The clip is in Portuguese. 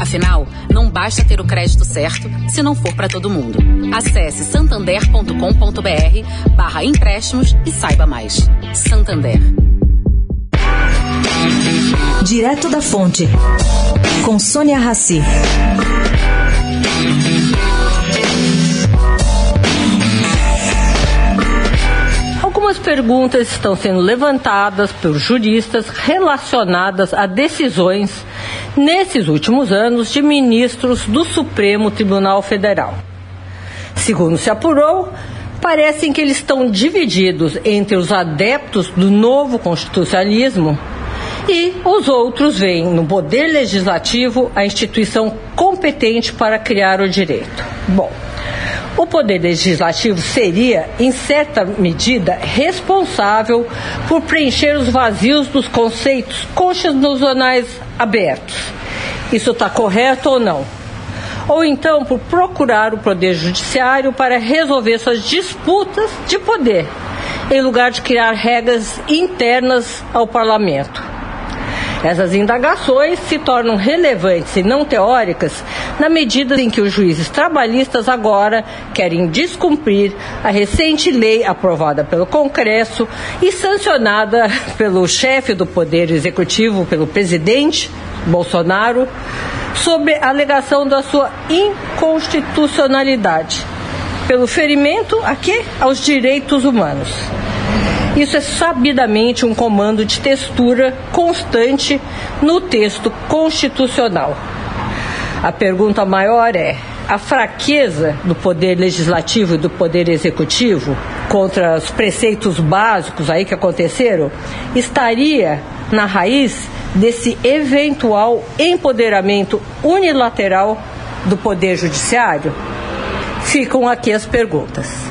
Afinal, não basta ter o crédito certo se não for para todo mundo. Acesse santander.com.br barra empréstimos e saiba mais. Santander. Direto da Fonte, com Sônia Rassi. Algumas perguntas estão sendo levantadas por juristas relacionadas a decisões nesses últimos anos de ministros do Supremo Tribunal Federal. Segundo se apurou, parecem que eles estão divididos entre os adeptos do novo constitucionalismo e os outros veem no Poder Legislativo a instituição competente para criar o direito. Bom, o Poder Legislativo seria, em certa medida, responsável por preencher os vazios dos conceitos constitucionais abertos. Isso está correto ou não? Ou então por procurar o Poder Judiciário para resolver suas disputas de poder, em lugar de criar regras internas ao Parlamento. Essas indagações se tornam relevantes e não teóricas na medida em que os juízes trabalhistas agora querem descumprir a recente lei aprovada pelo Congresso e sancionada pelo chefe do Poder Executivo, pelo presidente Bolsonaro, sobre a alegação da sua inconstitucionalidade, pelo ferimento a quê? aos direitos humanos. Isso é sabidamente um comando de textura constante no texto constitucional. A pergunta maior é: a fraqueza do poder legislativo e do poder executivo contra os preceitos básicos aí que aconteceram estaria na raiz desse eventual empoderamento unilateral do poder judiciário? Ficam aqui as perguntas.